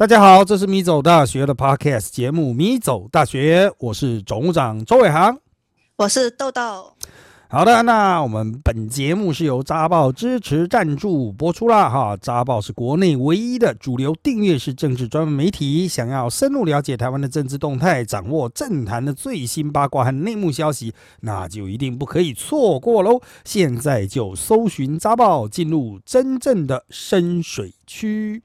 大家好，这是米走大学的 Podcast 节目《米走大学》，我是总务长周伟航，我是豆豆。好的，那我们本节目是由扎报支持赞助播出啦。哈。扎报是国内唯一的主流订阅式政治专门媒体，想要深入了解台湾的政治动态，掌握政坛的最新八卦和内幕消息，那就一定不可以错过喽。现在就搜寻扎报，进入真正的深水区。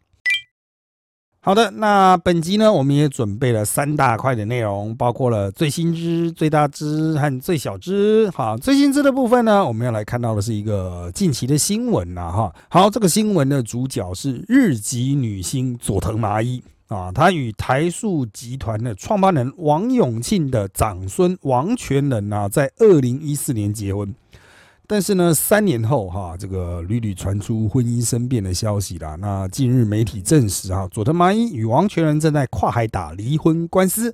好的，那本集呢，我们也准备了三大块的内容，包括了最新知、最大知和最小知。好，最新知的部分呢，我们要来看到的是一个近期的新闻呐，哈。好，这个新闻的主角是日籍女星佐藤麻衣啊，她与台塑集团的创办人王永庆的长孙王全仁啊，在二零一四年结婚。但是呢，三年后哈，这个屡屡传出婚姻生变的消息啦。那近日媒体证实啊，佐藤麻衣与王全仁正在跨海打离婚官司。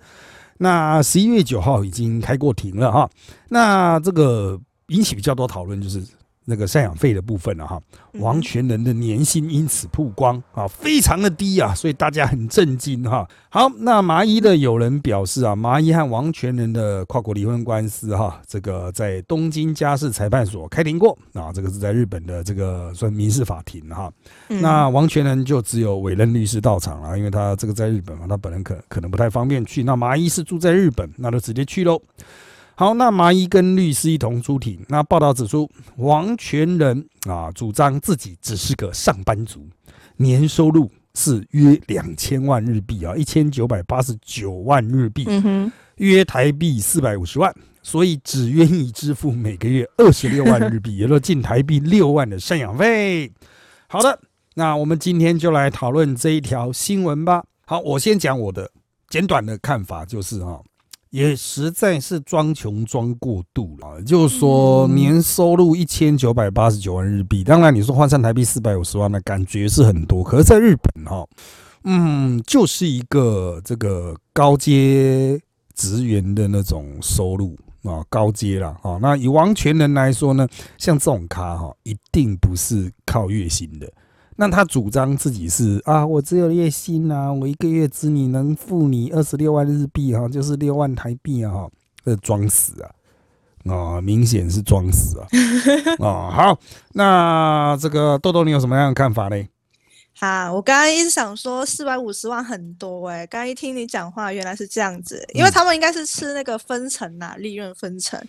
那十一月九号已经开过庭了哈。那这个引起比较多讨论就是。那个赡养费的部分了哈，王全仁的年薪因此曝光啊，非常的低啊，所以大家很震惊哈。好，那麻衣的有人表示啊，麻衣和王全仁的跨国离婚官司哈，这个在东京家事裁判所开庭过啊，这个是在日本的这个算民事法庭哈。那王全仁就只有委任律师到场了，因为他这个在日本嘛，他本人可可能不太方便去。那麻衣是住在日本，那就直接去喽。好，那麻衣跟律师一同出庭。那报道指出，王全仁啊，主张自己只是个上班族，年收入是约两千万日币啊，一千九百八十九万日币，约台币四百五十万，所以只愿意支付每个月二十六万日币，也就是近台币六万的赡养费。好的，那我们今天就来讨论这一条新闻吧。好，我先讲我的简短的看法，就是哈。也实在是装穷装过度了，就是说年收入一千九百八十九万日币，当然你说换算台币四百五十万的感觉是很多，可是在日本哈，嗯，就是一个这个高阶职员的那种收入啊，高阶了啊。那以王权人来说呢，像这种咖哈，一定不是靠月薪的。那他主张自己是啊，我只有月薪啊，我一个月只你能付你二十六万日币哈，就是六万台币啊，这装死啊，啊，明显是装死啊，啊，好，那这个豆豆你有什么样的看法呢？哈，我刚刚一直想说四百五十万很多哎，刚一听你讲话原来是这样子，因为他们应该是吃那个分成呐，利润分成。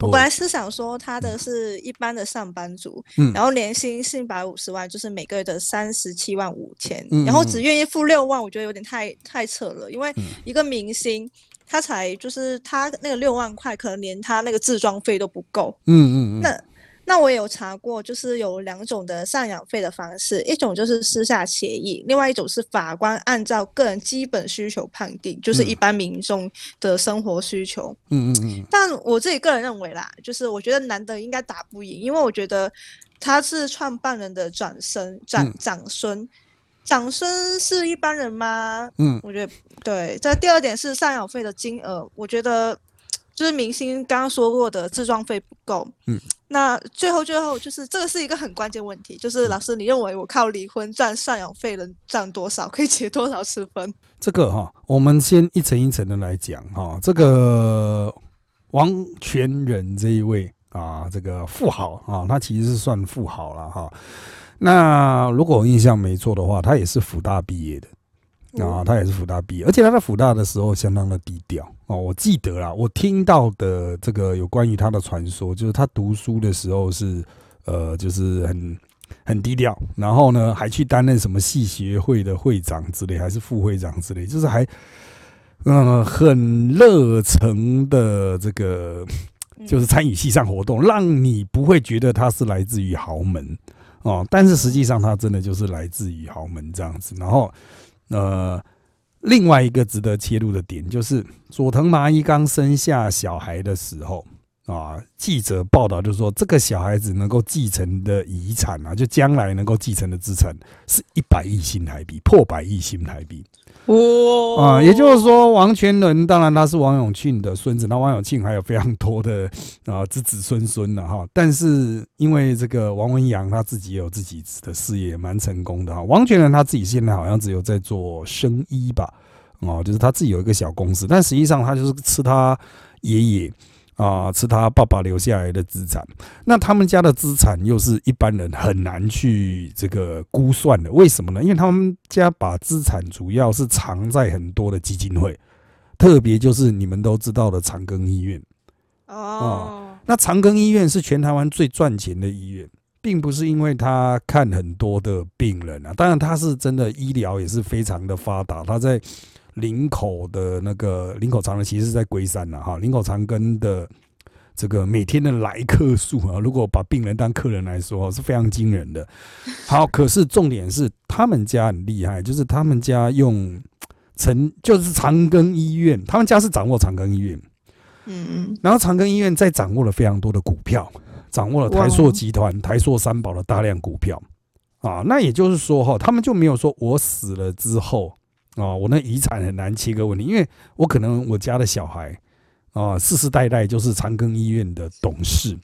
我本来是想说他的是一般的上班族，嗯然后年薪四百五十万，就是每个月的三十七万五千，然后只愿意付六万，我觉得有点太太扯了，因为一个明星他才就是他那个六万块，可能连他那个自装费都不够。嗯嗯嗯，那。那我也有查过，就是有两种的赡养费的方式，一种就是私下协议，另外一种是法官按照个人基本需求判定，就是一般民众的生活需求。嗯嗯嗯。但我自己个人认为啦，就是我觉得男的应该打不赢，因为我觉得他是创办人的长孙，长长孙，长孙是一般人吗？嗯，我觉得对。这第二点是赡养费的金额，我觉得。就是明星刚刚说过的自装费不够，嗯，那最后最后就是这个是一个很关键问题，就是老师你认为我靠离婚赚赡养费能赚多少，可以结多少次婚？这个哈，我们先一层一层的来讲哈，这个王全仁这一位啊，这个富豪啊，他其实是算富豪了哈。那如果我印象没错的话，他也是福大毕业的。啊，他也是福大毕业，而且他在福大的时候相当的低调哦。我记得啦，我听到的这个有关于他的传说，就是他读书的时候是呃，就是很很低调，然后呢还去担任什么系学会的会长之类，还是副会长之类，就是还嗯很热诚的这个，就是参与系上活动，让你不会觉得他是来自于豪门哦，但是实际上他真的就是来自于豪门这样子，然后。呃，另外一个值得切入的点就是，佐藤麻衣刚生下小孩的时候啊，记者报道就说，这个小孩子能够继承的遗产啊，就将来能够继承的资产是一百亿新台币，破百亿新台币。哇啊，也就是说，王全伦当然他是王永庆的孙子，那王永庆还有非常多的啊子子孙孙的哈。但是因为这个王文洋他自己也有自己的事业，蛮成功的哈。王全伦他自己现在好像只有在做生医吧，哦，就是他自己有一个小公司，但实际上他就是吃他爷爷。啊，是他爸爸留下来的资产，那他们家的资产又是一般人很难去这个估算的，为什么呢？因为他们家把资产主要是藏在很多的基金会，特别就是你们都知道的长庚医院。哦，那长庚医院是全台湾最赚钱的医院，并不是因为他看很多的病人啊，当然他是真的医疗也是非常的发达，他在。林口的那个林口长庚其实是在龟山呐，哈，林口长庚的这个每天的来客数啊，如果把病人当客人来说，是非常惊人的。好，可是重点是他们家很厉害，就是他们家用成就是长庚医院，他们家是掌握长庚医院，嗯嗯，然后长庚医院在掌握了非常多的股票，掌握了台塑集团、台塑三宝的大量股票啊，那也就是说哈，他们就没有说我死了之后。啊，我那遗产很难切割问题，因为我可能我家的小孩啊，世世代代就是长庚医院的董事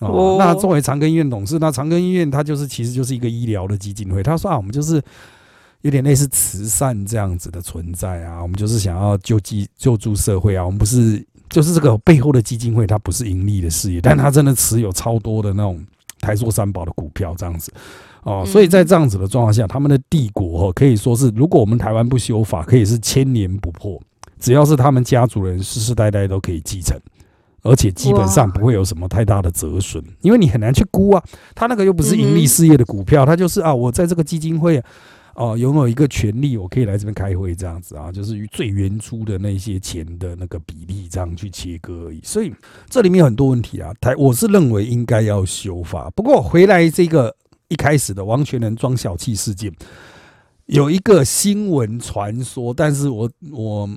哦。那作为长庚医院董事，那长庚医院它就是其实就是一个医疗的基金会。他说啊，我们就是有点类似慈善这样子的存在啊，我们就是想要救济救助社会啊。我们不是就是这个背后的基金会，它不是盈利的事业，但它真的持有超多的那种台塑三宝的股票这样子。哦，所以在这样子的状况下，他们的帝国哦，可以说是，如果我们台湾不修法，可以是千年不破。只要是他们家族人世世代代都可以继承，而且基本上不会有什么太大的折损，因为你很难去估啊。他那个又不是盈利事业的股票，他就是啊，我在这个基金会哦拥有一个权利，我可以来这边开会这样子啊，就是最原初的那些钱的那个比例这样去切割而已。所以这里面有很多问题啊，台我是认为应该要修法。不过回来这个。一开始的王全能装小气事件，有一个新闻传说，但是我我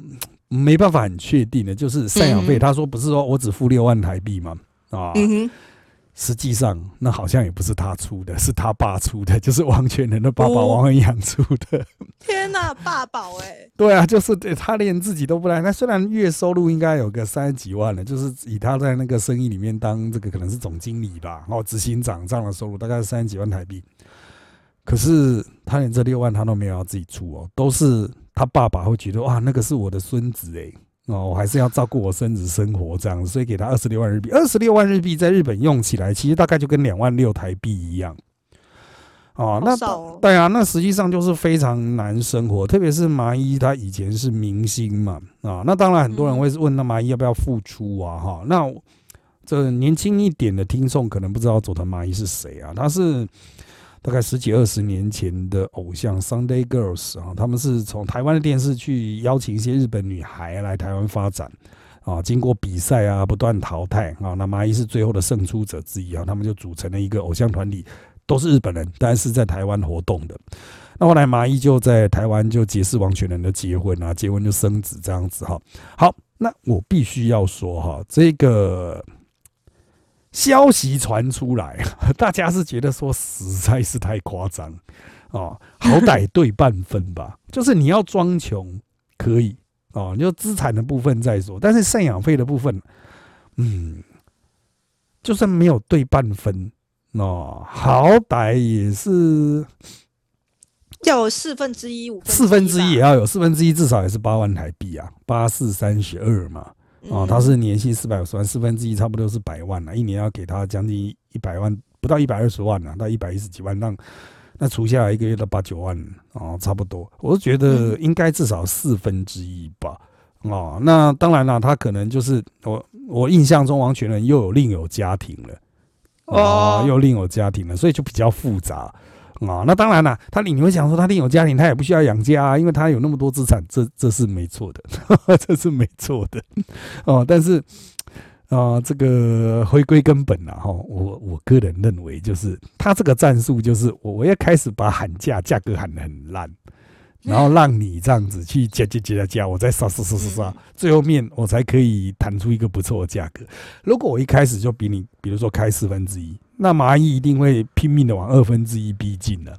没办法很确定的，就是赡养费。他说不是说我只付六万台币吗？啊。实际上，那好像也不是他出的，是他爸出的，就是王全仁的爸爸王文洋出的。天哪，爸宝哎！对啊，就是对他连自己都不来。那虽然月收入应该有个三十几万了，就是以他在那个生意里面当这个可能是总经理吧，哦，执行长这样的收入大概是三十几万台币。可是他连这六万他都没有要自己出哦，都是他爸爸会觉得哇，那个是我的孙子哎。哦，我还是要照顾我孙子生活这样，所以给他二十六万日币。二十六万日币在日本用起来，其实大概就跟两万六台币一样。哦，那对啊，那实际上就是非常难生活，特别是麻衣，他以前是明星嘛，啊，那当然很多人会问，那麻衣要不要复出啊？哈，那这年轻一点的听众可能不知道佐藤麻衣是谁啊？他是。大概十几二十年前的偶像 Sunday Girls 啊，他们是从台湾的电视去邀请一些日本女孩来台湾发展啊，经过比赛啊，不断淘汰啊，那麻衣是最后的胜出者之一啊，他们就组成了一个偶像团体，都是日本人，但是在台湾活动的。那后来麻衣就在台湾就结识王全仁的结婚啊，结婚就生子这样子哈。好，那我必须要说哈，这个。消息传出来，大家是觉得说实在是太夸张哦，好歹对半分吧。就是你要装穷可以哦，你就资产的部分再说，但是赡养费的部分，嗯，就算没有对半分哦，好歹也是要有四分之一五，四分之一也要有四分之一，至少也是八万台币啊，八四三十二嘛。哦，他是年薪四百五十万，四分之一差不多是百万了，一年要给他将近一百万，不到一百二十万了，到一百一十几万，让那除下来一个月到八九万哦，差不多。我是觉得应该至少四分之一吧。哦，那当然了，他可能就是我我印象中王全仁又有另有家庭了，哦，又另有家庭了，所以就比较复杂。啊，那当然了，他你会想说他另有家庭，他也不需要养家啊，因为他有那么多资产，这这是没错的，这是没错的。哦，但是啊，这个回归根本了哈，我我个人认为就是他这个战术就是我我要开始把喊价价格喊得很烂，然后让你这样子去加加加加加，我再杀杀杀杀杀，最后面我才可以谈出一个不错的价格。如果我一开始就比你，比如说开四分之一。那蚂蚁一定会拼命的往二分之一逼近的。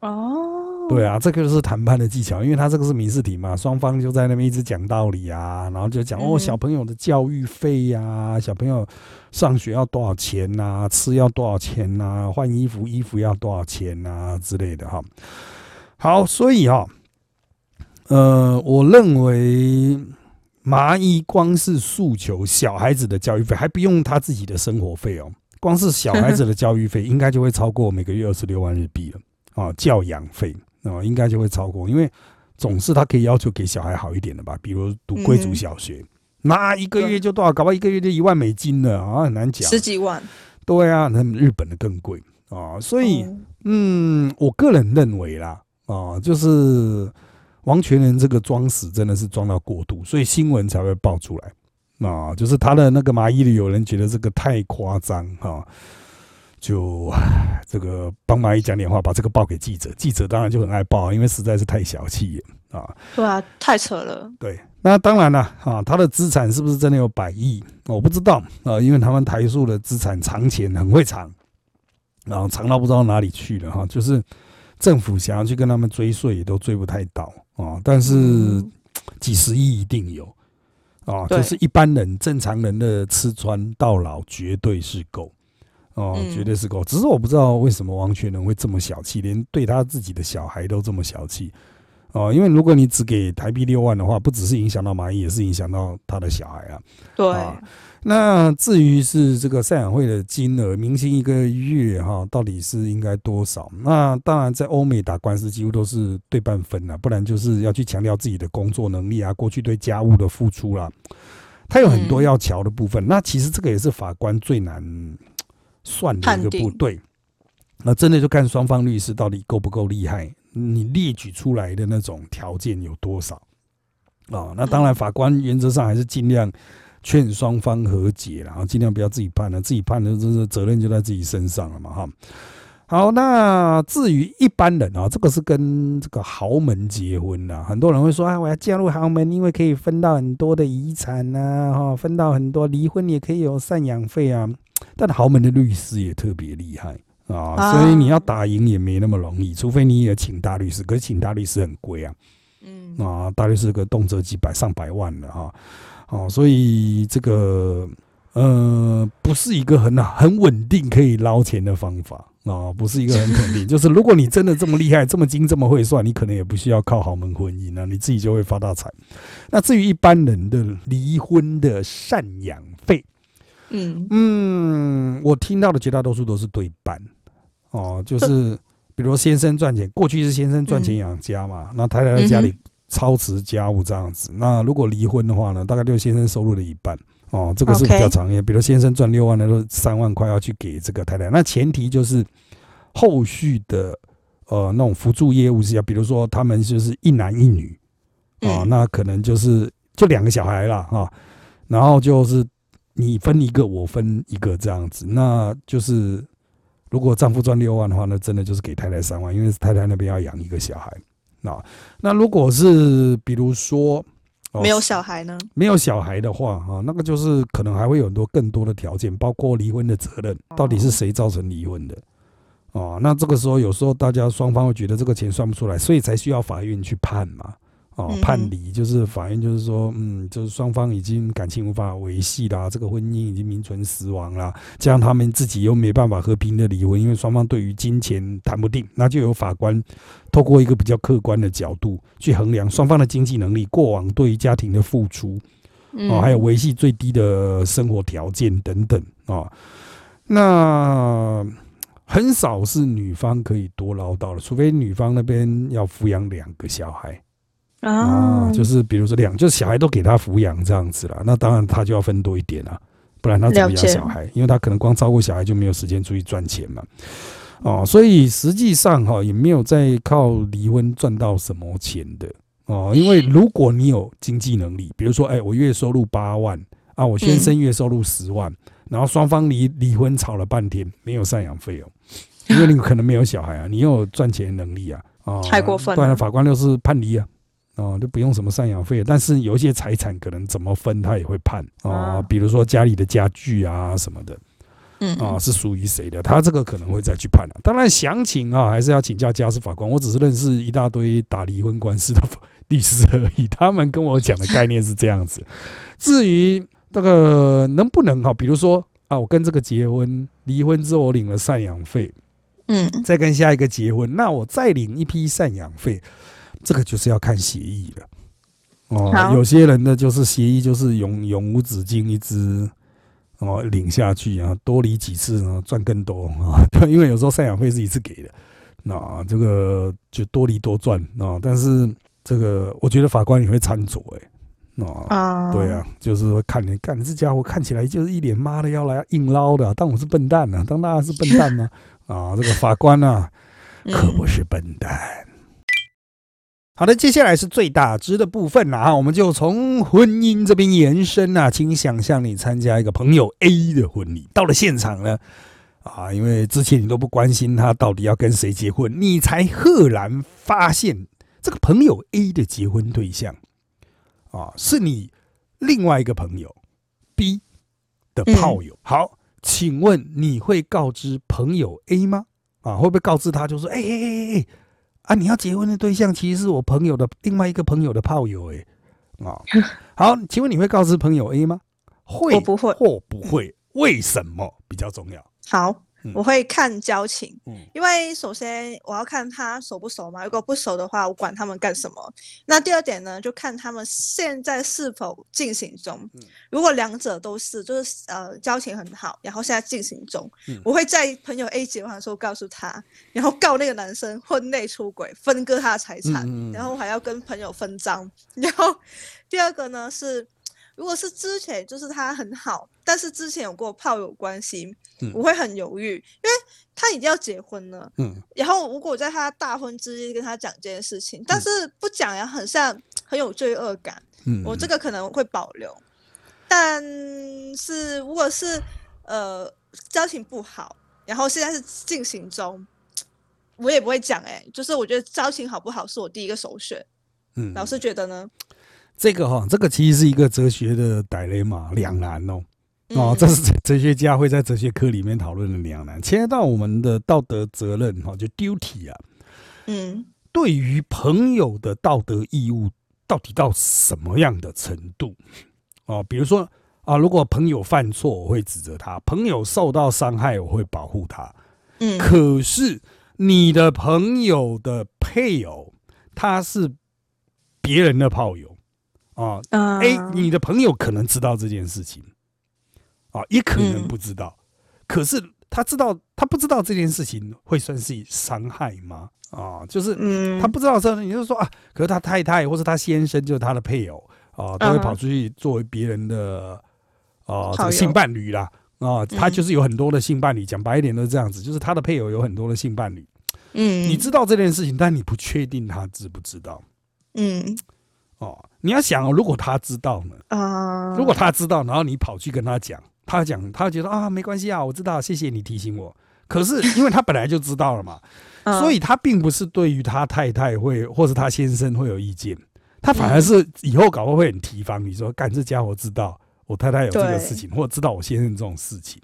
哦，对啊，这个就是谈判的技巧，因为他这个是民事庭嘛，双方就在那边一直讲道理啊，然后就讲哦，小朋友的教育费呀，小朋友上学要多少钱呐，吃要多少钱呐，换衣服衣服要多少钱呐之类的哈。好，所以哈，呃，我认为麻衣光是诉求小孩子的教育费，还不用他自己的生活费哦，光是小孩子的教育费，应该就会超过每个月二十六万日币了啊，教养费。啊，应该就会超过，因为总是他可以要求给小孩好一点的吧，比如读贵族小学，那一个月就多少？搞不好一个月就一万美金了啊，很难讲。十几万。对啊，那日本的更贵啊，所以嗯，我个人认为啦，啊，就是王全仁这个装死真的是装到过度，所以新闻才会爆出来啊，就是他的那个麻衣里有人觉得这个太夸张哈。就这个帮蚂蚁讲点话，把这个报给记者，记者当然就很爱报，因为实在是太小气了啊！对啊，太扯了。对，那当然了啊，他的资产是不是真的有百亿？我不知道啊，因为他们台塑的资产藏钱很会藏，然后藏到不知道哪里去了哈。就是政府想要去跟他们追税，也都追不太到啊。但是几十亿一定有啊，就是一般人正常人的吃穿到老绝对是够。哦，绝对是够。只是我不知道为什么王全人会这么小气，连对他自己的小孩都这么小气。哦，因为如果你只给台币六万的话，不只是影响到蚂蚁，也是影响到他的小孩啊。对。那至于是这个赡养费的金额，明星一个月哈，到底是应该多少？那当然，在欧美打官司几乎都是对半分啊，不然就是要去强调自己的工作能力啊，过去对家务的付出啦，他有很多要瞧的部分。那其实这个也是法官最难。算的一个部队，那真的就看双方律师到底够不够厉害，你列举出来的那种条件有多少啊？那当然，法官原则上还是尽量劝双方和解，然后尽量不要自己判了，自己判了这是责任就在自己身上了嘛，哈。好，那至于一般人啊，这个是跟这个豪门结婚的，很多人会说啊，我要嫁入豪门，因为可以分到很多的遗产呐，哈，分到很多，离婚也可以有赡养费啊。但豪门的律师也特别厉害啊，所以你要打赢也没那么容易，除非你也请大律师。可是请大律师很贵啊，嗯啊，大律师个动辄几百上百万的哈，哦，所以这个呃不是一个很很稳定可以捞钱的方法啊，不是一个很肯定。就是如果你真的这么厉害、这么精、这么会算，你可能也不需要靠豪门婚姻啊，你自己就会发大财。那至于一般人的离婚的赡养费。嗯嗯，我听到的绝大多数都是对半，哦，就是比如先生赚钱，过去是先生赚钱养家嘛，那太太在家里操持家务这样子。那如果离婚的话呢，大概就是先生收入的一半，哦，这个是比较常见。比如先生赚六万，那都三万块要去给这个太太。那前提就是后续的呃那种辅助业务是要，比如说他们就是一男一女，啊，那可能就是就两个小孩了啊，然后就是。你分一个，我分一个，这样子，那就是如果丈夫赚六万的话，那真的就是给太太三万，因为太太那边要养一个小孩。那那如果是比如说没有小孩呢？没有小孩的话，哈，那个就是可能还会有很多更多的条件，包括离婚的责任，到底是谁造成离婚的？哦，那这个时候有时候大家双方会觉得这个钱算不出来，所以才需要法院去判嘛。哦，判离就是法院就是说，嗯，就是双方已经感情无法维系啦，这个婚姻已经名存实亡啦，这样他们自己又没办法和平的离婚，因为双方对于金钱谈不定，那就有法官透过一个比较客观的角度去衡量双方的经济能力、过往对于家庭的付出，哦，还有维系最低的生活条件等等啊，那很少是女方可以多唠叨的，除非女方那边要抚养两个小孩。啊，就是比如说两，就是小孩都给他抚养这样子了，那当然他就要分多一点啊，不然他怎么养小孩？因为他可能光照顾小孩就没有时间出去赚钱嘛。哦，所以实际上哈也没有在靠离婚赚到什么钱的哦，因为如果你有经济能力，比如说哎我月收入八万啊，我先生月收入十万，然后双方离离婚吵了半天没有赡养费哦，因为你可能没有小孩啊，你有赚钱能力啊，哦，太过分，了，不然法官就是判离啊。哦，就不用什么赡养费，但是有一些财产可能怎么分，他也会判啊。比如说家里的家具啊什么的，嗯啊，是属于谁的？他这个可能会再去判了。当然详情啊，还是要请教家事法官。我只是认识一大堆打离婚官司的 律师而已，他们跟我讲的概念是这样子。至于这个能不能哈，比如说啊，我跟这个结婚，离婚之后我领了赡养费，嗯再跟下一个结婚，那我再领一批赡养费，这个就是要看协议了。哦，有些人呢就是协议就是永永无止境一直哦领下去啊，多离几次呢赚更多啊，对，因为有时候赡养费是一次给的，那这个就多离多赚啊。但是这个我觉得法官也会参酌哎，啊。啊，对啊，就是说看你干这家伙看起来就是一脸妈的要来硬捞的，当我是笨蛋呢、当大家是笨蛋呢、啊？这个法官啊，嗯，可不是笨蛋。好的，接下来是最大值的部分了啊，我们就从婚姻这边延伸啊，请想象你参加一个朋友 A 的婚礼，到了现场呢，啊，因为之前你都不关心他到底要跟谁结婚，你才赫然发现这个朋友 A 的结婚对象啊，是你另外一个朋友 B 的炮友。好，请问你会告知朋友 A 吗？啊，会不会告知他，就说，哎哎哎哎，啊，你要结婚的对象其实是我朋友的另外一个朋友的炮友，哎，啊，好，请问你会告知朋友 A 吗？会，我不会或不会？为什么比较重要？好嗯，我会看交情，嗯因为首先我要看他熟不熟嘛，如果不熟的话，我管他们干什么。那第二点呢，就看他们现在是否进行中嗯。如果两者都是，就是呃交情很好，然后现在进行中嗯，我会在朋友 A 结婚的时候告诉他，然后告那个男生婚内出轨，分割他的财产，然后还要跟朋友分赃。然后第二个呢是。如果是之前就是他很好，但是之前有过炮友关系，嗯我会很犹豫，因为他已经要结婚了。嗯然后如果在他大婚之夜跟他讲这件事情，但嗯是不讲也很像很有罪恶感，嗯，我这个可能会保留。但是如果是呃交情不好，然后现在是进行中，我也不会讲哎、就是我觉得交情好不好是我第一个首选。嗯老师觉得呢？这个哈，这个其实是一个哲学的歹雷马两难哦。哦，嗯这是哲哲学家会在哲学课里面讨论的两难，牵涉到我们的道德责任哈，就 duty 啊，嗯对于朋友的道德义务到底到什么样的程度？哦，比如说啊，如果朋友犯错，我会指责他；朋友受到伤害，我会保护他。嗯可是你的朋友的配偶，他是别人的炮友啊，啊哎、你的朋友可能知道这件事情，啊，也可能嗯。不知道。可是他知道，他不知道这件事情会算是伤害吗？啊，就是嗯。他不知道这，你就说啊，可是他太太或是他先生就是他的配偶啊，都会嗯跑出去作为别人的啊这个性伴侣啦。啊，他嗯就是有很多的性伴侣，讲白一点都是这样子，就是他的配偶有很多的性伴侣。嗯。你知道这件事情，但你不确定他知不知道。嗯哦。你要想哦，如果他知道呢？啊，如果他知道，然后你跑去跟他讲，他讲，他觉得啊，没关系啊，我知道，谢谢你提醒我。可是因为他本来就知道了嘛，嗯所以他并不是对于他太太会或是他先生会有意见，他反而是以后搞不好会很提防你说，干这家伙知道我太太有这个事情，或者知道我先生这种事情，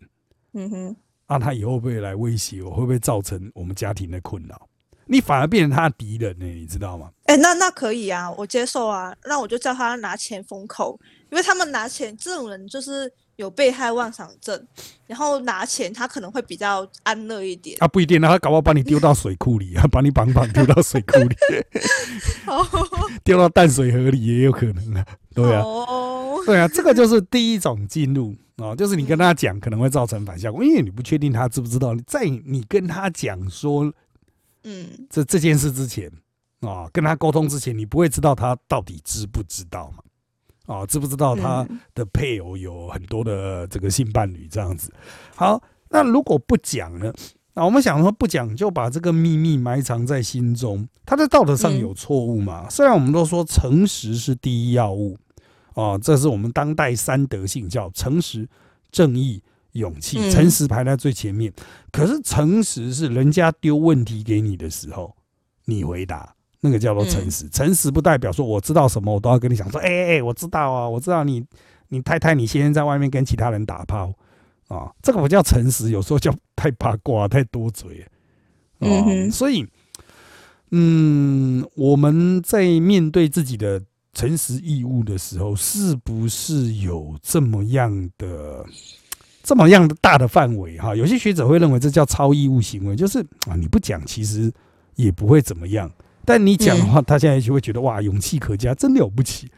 嗯哼那他以后会不会来威胁我？会不会造成我们家庭的困扰？你反而变成他的敌人呢、你知道吗？哎、那那可以啊，我接受啊。那我就叫他拿钱封口，因为他们拿钱这种人就是有被害妄想症，然后拿钱他可能会比较安乐一点。啊，不一定，他搞不好把你丢到水库里啊，把你绑绑丢到水库里，丢到淡水河里也有可能啊。对啊，哦，对啊，这个就是第一种进入哦，就是你跟他讲可能会造成反效果，因为你不确定他知不知道。在你跟他讲说嗯这这件事之前啊，跟他沟通之前，你不会知道他到底知不知道嘛？啊，知不知道他嗯的配偶有很多的这个性伴侣这样子？好，那如果不讲呢？那我们想说不讲，就把这个秘密埋藏在心中，他在道德上嗯有错误嘛？虽然我们都说诚实是第一要务，哦，这是我们当代三德性，叫诚实、正义、勇气。嗯诚实排在最前面，可是诚实是人家丢问题给你的时候，你回答，那个叫做诚实。诚实不代表说我知道什么，我都要跟你讲说，哎、哎、哎我知道啊，我知道你你太太你先生在外面跟其他人打炮啊，这个不叫诚实，有时候叫太八卦、太多嘴。嗯哼，所以，嗯，我们在面对自己的诚实义务的时候，是不是有这么样的、这么样的大的范围？哈，有些学者会认为这叫超义务行为，就是啊，你不讲其实也不会怎么样，但你讲的话，他现在就会觉得哇，勇气可嘉，真了不起。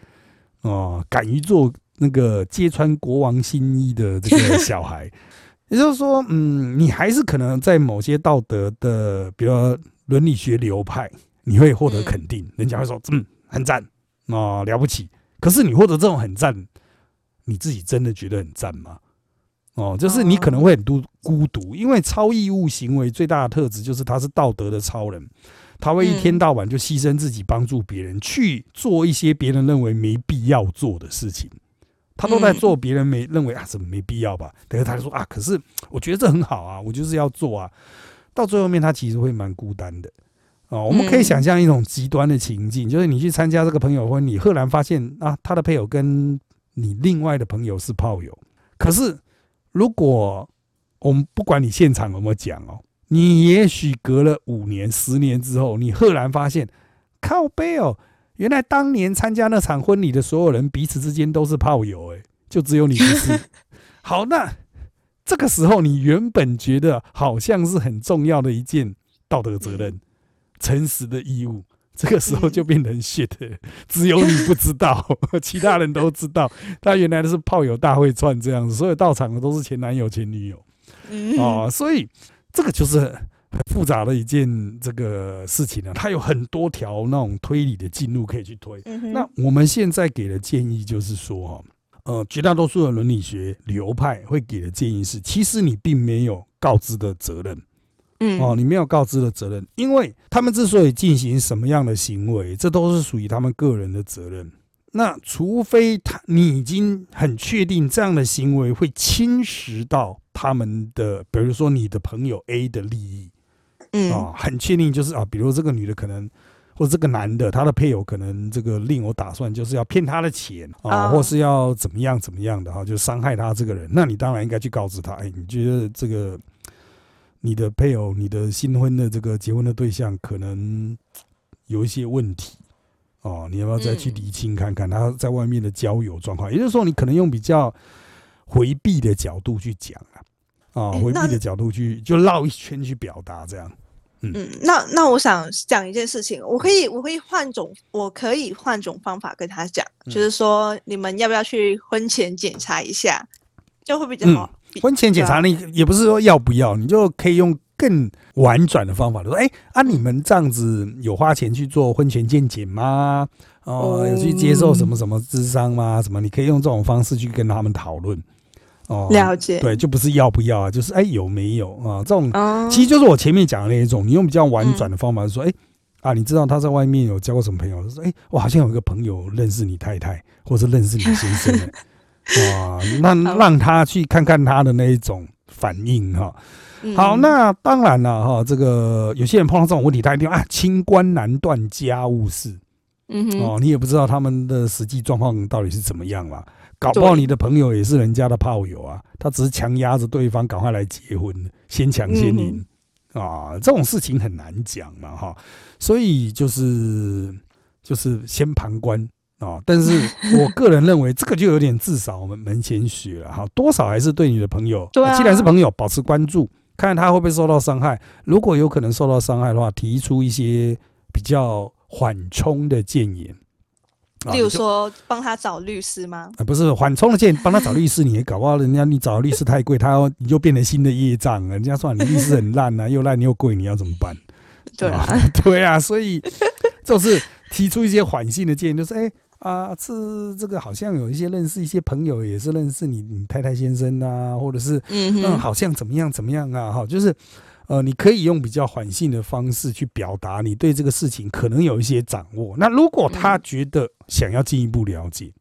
哦，敢于做那个揭穿国王新衣的这个小孩。也就是说，嗯，你还是可能在某些道德的，比如伦理学流派，你会获得肯定，人家会说，嗯，很赞。哦，了不起。可是你获得这种很赞，你自己真的觉得很赞吗？哦，就是你可能会很孤孤独，因为超义务行为最大的特质就是他是道德的超人，他会一天到晚就牺牲自己帮助别人，去做一些别人认为没必要做的事情。他都在做别人没认为啊，怎么没必要吧？等是他就说啊，可是我觉得这很好啊，我就是要做啊。到最后面，他其实会蛮孤单的哦。我们可以想象一种极端的情境，就是你去参加这个朋友婚礼，赫然发现啊，他的配偶跟你另外的朋友是炮友。可是如果我们不管你现场有没有讲哦，你也许隔了五年、十年之后，你赫然发现靠背哦。原来当年参加那场婚礼的所有人彼此之间都是炮友，哎，就只有你不是。好，那这个时候你原本觉得好像是很重要的一件道德责任、诚实的义务，这个时候就变成 shit，只有你不知道，其他人都知道。他原来的是炮友大会串这样子，所有到场的都是前男友、前女友，哦，所以这个就是。很复杂的一件这个事情呢，它有很多条那种推理的进路可以去推。那我们现在给的建议就是说，呃，绝大多数的伦理学流派会给的建议是，其实你并没有告知的责任。嗯，哦，你没有告知的责任，因为他们之所以进行什么样的行为，这都是属于他们个人的责任。那除非他你已经很确定这样的行为会侵蚀到他们的，比如说你的朋友 A 的利益。嗯啊，很确定就是啊，比如这个女的可能，或者这个男的，他的配偶可能这个另有打算，就是要骗他的钱啊，或是要怎么样怎么样的哈，就伤害他这个人。那你当然应该去告知他，哎，你觉得这个你的配偶、你的新婚的这个结婚的对象可能有一些问题哦，你要不要再去厘清看看他在外面的交友状况？也就是说，你可能用比较回避的角度去讲啊。啊，回避的角度去就绕一圈去表达这样，嗯，那那我想讲一件事情，我可以我可以换种我可以换种方法跟他讲，就是说你们要不要去婚前检查一下，就会比较好。婚前检查你也不是说要不要，你就可以用更婉转的方法说，哎啊，你们这样子有花钱去做婚前健检吗？哦，有去接受什么什么智商吗？什么？你可以用这种方式去跟他们讨论。哦，了解，对，就不是要不要啊，就是哎有没有啊？这种其实就是我前面讲的那一种，你用比较婉转的方法说，哎啊，你知道他在外面有交过什么朋友？说，哎，我好像有一个朋友认识你太太，或者认识你先生，哇，那让他去看看他的那一种反应哈。好，那当然了哈，这个有些人碰到这种问题，他一定啊，清官难断家务事，嗯哼，哦，你也不知道他们的实际状况到底是怎么样嘛。搞不好你的朋友也是人家的炮友啊，他只是强压着对方赶快来结婚，先抢先赢。啊，这种事情很难讲嘛哈，所以就是就是先旁观啊，但是 我个人认为这个就有点至少我们门前雪了哈，多少还是对你的朋友，既然是朋友，保持关注，看看他会不会受到伤害，如果有可能受到伤害的话，提出一些比较缓冲的建言。例如说，帮他找律师吗？啊，不是缓冲的建议，帮他找律师，你也搞不好人家你找律师太贵，他你就变成新的业障。人家说你律师很烂啊，又烂又贵，你要怎么办？对啊，对啊，所以就是提出一些缓性的建议，就是哎啊，这这个好像有一些认识一些朋友，也是认识你你太太先生啊，或者是嗯，好像怎么样怎么样啊，哈，就是。呃，你可以用比较缓性的方式去表达你对这个事情可能有一些掌握。那如果他觉得想要进一步了解，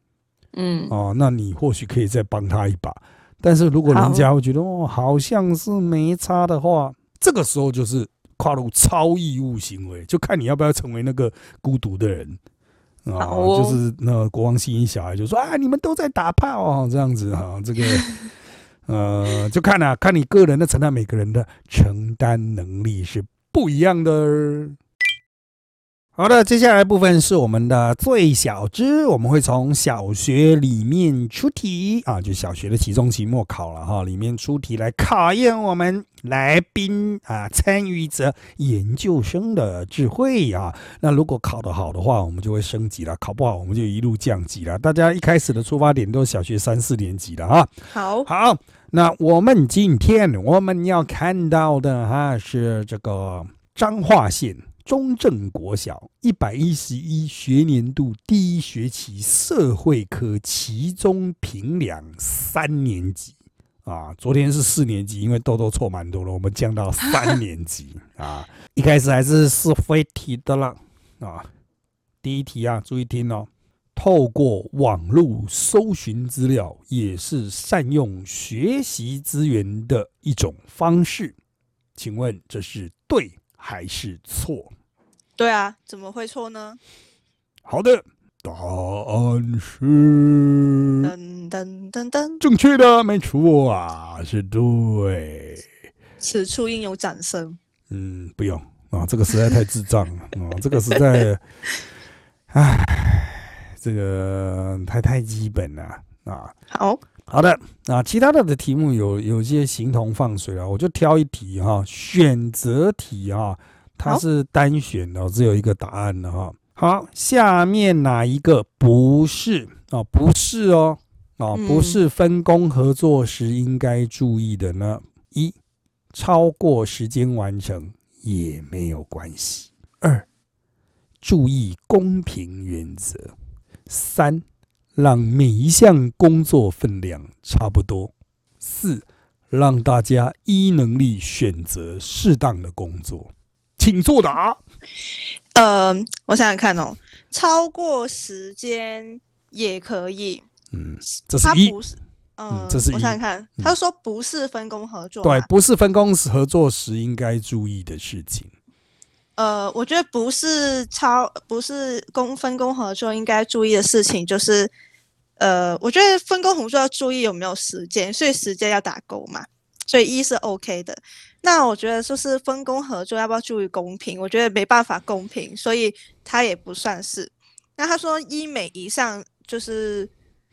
嗯，哦，那你或许可以再帮他一把。但是如果人家会觉得哦，好像是没差的话，这个时候就是跨入超义务行为，就看你要不要成为那个孤独的人啊。就是那国王吸引小孩就说啊，你们都在打炮哦，这样子哈，这个。呃，就看啊，看你个人的承担，每个人的承担能力是不一样的。好的，接下来部分是我们的最小之，我们会从小学里面出题啊，就小学的期中、期末考了哈，里面出题来考验我们来宾啊、参与者、研究生的智慧啊。那如果考得好的话，我们就会升级了；考不好，我们就一路降级了。大家一开始的出发点都是小学三四年级的哈。好，好，那我们今天我们要看到的哈是这个彰化县。中正国小一百一十一学年度第一学期社会科期中评量三年级啊，昨天是四年级，因为豆豆错蛮多了，我们降到三年级啊。一开始还是是非题的了啊。第一题啊，注意听哦，透过网络搜寻资料也是善用学习资源的一种方式，请问这是对还是错？对啊，怎么会错呢？好的，答案是噔噔噔噔，正确的，没错啊，是对。此处应有掌声。嗯，不用啊，这个实在太智障了 啊，这个实在，唉，这个太太基本了啊。好好的啊，其他的的题目有有些形同放水啊，我就挑一题哈，选择题哈。它是单选的，只有一个答案的哈。好，下面哪一个不是哦？不是哦，哦，不是分工合作时应该注意的呢？一，超过时间完成也没有关系。二，注意公平原则。三，让每一项工作分量差不多。四，让大家依能力选择适当的工作。请作答。呃，我想想看哦，超过时间也可以。嗯，这是一。嗯，这是。我想想看，他说不是分工合作。对，不是分工合作时应该注意的事情。呃，我觉得不是超，不是工分工合作应该注意的事情，就是呃，我觉得分工合作要注意有没有时间，所以时间要打勾嘛。所以一是 OK 的。那我觉得就是分工合作要不要注意公平？我觉得没办法公平，所以他也不算是。那他说一每一项就是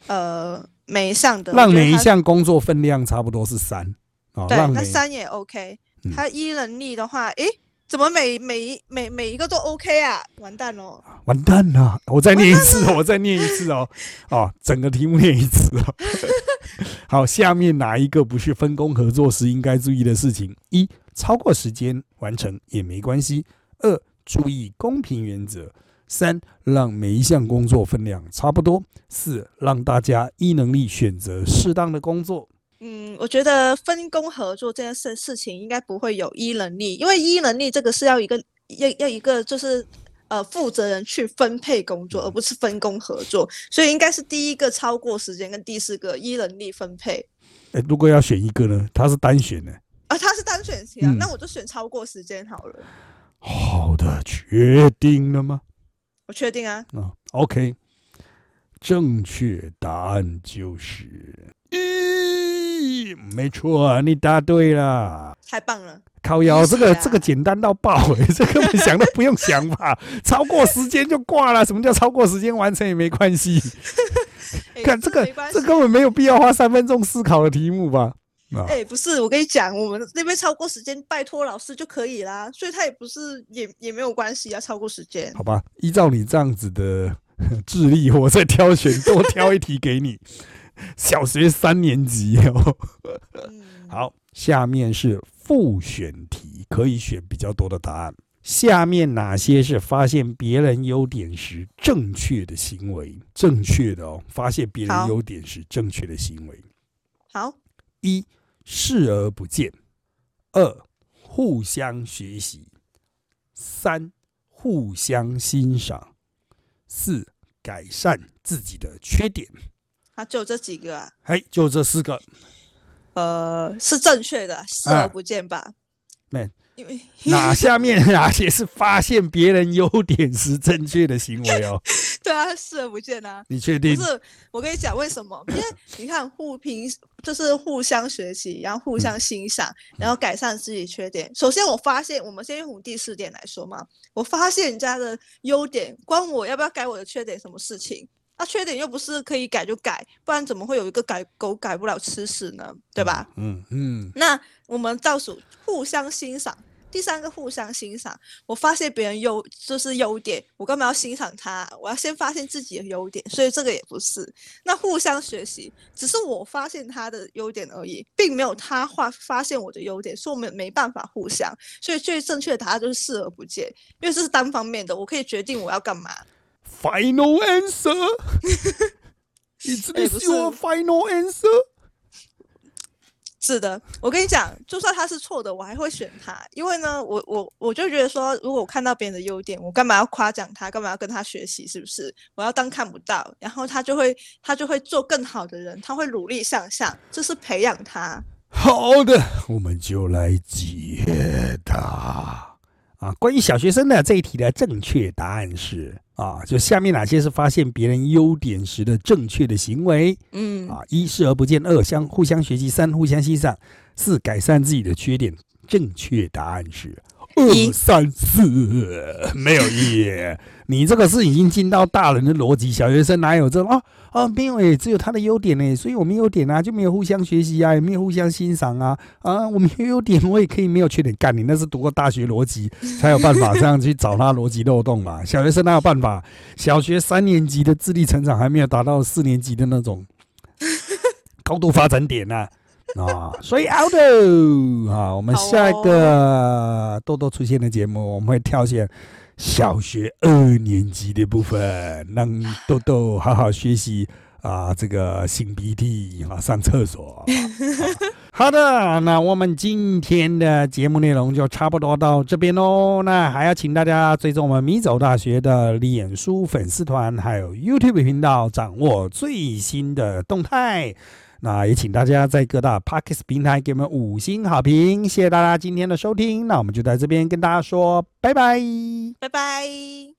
呃每一项的，让每一项工作分量差不多是三哦，对，那三也 OK。他一能力的话，诶，怎么每每一每每一个都 OK 啊？完蛋喽！完蛋了！我再念一次，我再念一次哦，哦，整个题目念一次哦。好，下面哪一个不是分工合作时应该注意的事情？一、超过时间完成也没关系；二、注意公平原则；三、让每一项工作分量差不多；四、让大家依能力选择适当的工作。嗯，我觉得分工合作这件事事情应该不会有依能力，因为依能力这个是要一个要要一个就是。呃，负责人去分配工作，而不是分工合作，所以应该是第一个超过时间，跟第四个依能力分配。哎，如果要选一个呢？他是单选的啊，他是单选题啊，那我就选超过时间好了。好的，确定了吗？我确定啊。啊，OK，正确答案就是一，没错，你答对了，太棒了。靠腰，这个这个简单到爆哎，这根本想都不用想吧，超过时间就挂了。什么叫超过时间完成也没关系？看这个，这根本没有必要花三分钟思考的题目吧？哎，不是，我跟你讲，我们那边超过时间，拜托老师就可以啦，所以他也不是也也没有关系啊，超过时间。好吧，依照你这样子的智力，我再挑选多挑一题给你。小学三年级哦，好，下面是。复选题可以选比较多的答案。下面哪些是发现别人优点时正确的行为？正确的哦，发现别人优点时正确的行为。好，一视而不见，二互相学习，三互相欣赏，四改善自己的缺点。啊，就这几个啊？哎，就这四个。呃，是正确的，视而不见吧？没，因为 哪下面哪些是发现别人优点时正确的行为哦？对啊，视而不见啊。你确定不？是，我跟你讲为什么？因为你看互评就是互相学习，然后互相欣赏，然后改善自己缺点。首先，我发现我们先用第四点来说嘛，我发现人家的优点，关我要不要改我的缺点什么事情？那、缺点又不是可以改就改，不然怎么会有一个改狗改不了吃屎呢？对吧？嗯嗯，那我们倒数互相欣赏，第三个互相欣赏。我发现别人优就是优点，我干嘛要欣赏他？我要先发现自己的优点，所以这个也不是。那互相学习，只是我发现他的优点而已，并没有他发发现我的优点，所以我们没办法互相。所以最正确的答案就是视而不见，因为这是单方面的，我可以决定我要干嘛。Final answer. Is 哎 this your final answer? 是的，我跟你讲，就算他是错的，我还会选他，因为呢，我我我就觉得说，如果我看到别人的优点，我干嘛要夸奖他，干嘛要跟他学习，是不是？我要当看不到，然后他就会他就会做更好的人，他会努力向上，这是培养他。好的，我们就来解答啊。关于小学生的这一题的正确答案是啊，就下面哪些是发现别人优点时的正确的行为嗯，啊？一视而不见，二相互相学习，三互相欣赏，四改善自己的缺点。正确答案是二一三四，没有一。你这个是已经进到大人的逻辑，小学生哪有这种啊啊？没有诶，只有他的优点诶，所以我没优点啊，就没有互相学习啊，也没有互相欣赏啊啊！我没有优点，我也可以没有缺点。干你那是读过大学逻辑才有办法这样去找他逻辑漏洞嘛？小学生哪有办法？小学三年级的智力成长还没有达到四年级的那种高度发展点呢、所以 out 啊，我们下一哦个豆豆出现的节目，我们会挑选小学二年级的部分，让豆豆好好学习啊，这个擤鼻涕啊，上厕所。好的，那我们今天的节目内容就差不多到这边喽。那还要请大家追踪我们米走大学的脸书粉丝团，还有 YouTube 频道，掌握最新的动态。那也请大家在各大 p a r k e s 平台给我们五星好评，谢谢大家今天的收听。那我们就在这边跟大家说拜拜。拜拜。